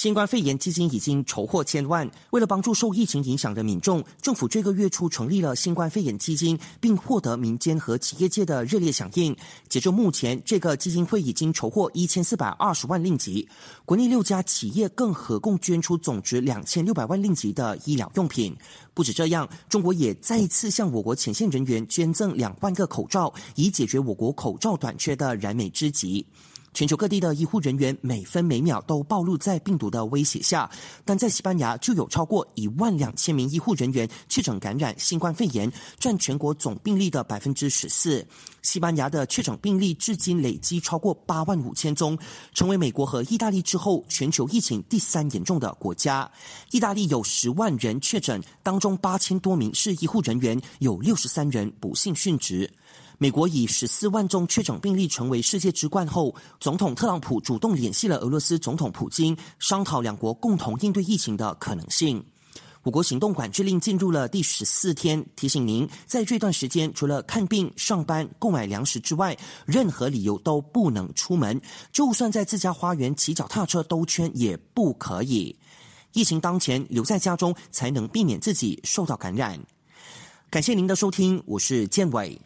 新冠肺炎基金已经筹获千万，为了帮助受疫情影响的民众，政府这个月初成立了新冠肺炎基金，并获得民间和企业界的热烈响应。截至目前，这个基金会已经筹获一千四百二十万令吉，国内六家企业更合共捐出总值两千六百万令吉的医疗用品。不止这样，中国也再次向我国前线人员捐赠两万个口罩，以解决我国口罩短缺的燃眉之急。全球各地的医护人员每分每秒都暴露在病毒的威胁下，但在西班牙就有超过一万两千名医护人员确诊感染新冠肺炎，占全国总病例的百分之十四。西班牙的确诊病例至今累积超过八万五千宗，成为美国和意大利之后全球疫情第三严重的国家。意大利有十万人确诊，当中八千多名是医护人员，有六十三人不幸殉职。美国以十四万宗确诊病例成为世界之冠后，总统特朗普主动联系了俄罗斯总统普京，商讨两国共同应对疫情的可能性。我国行动管制令进入了第十四天，提醒您，在这段时间除了看病、上班、购买粮食之外，任何理由都不能出门，就算在自家花园骑脚踏车兜圈也不可以。疫情当前，留在家中才能避免自己受到感染。感谢您的收听，我是建伟。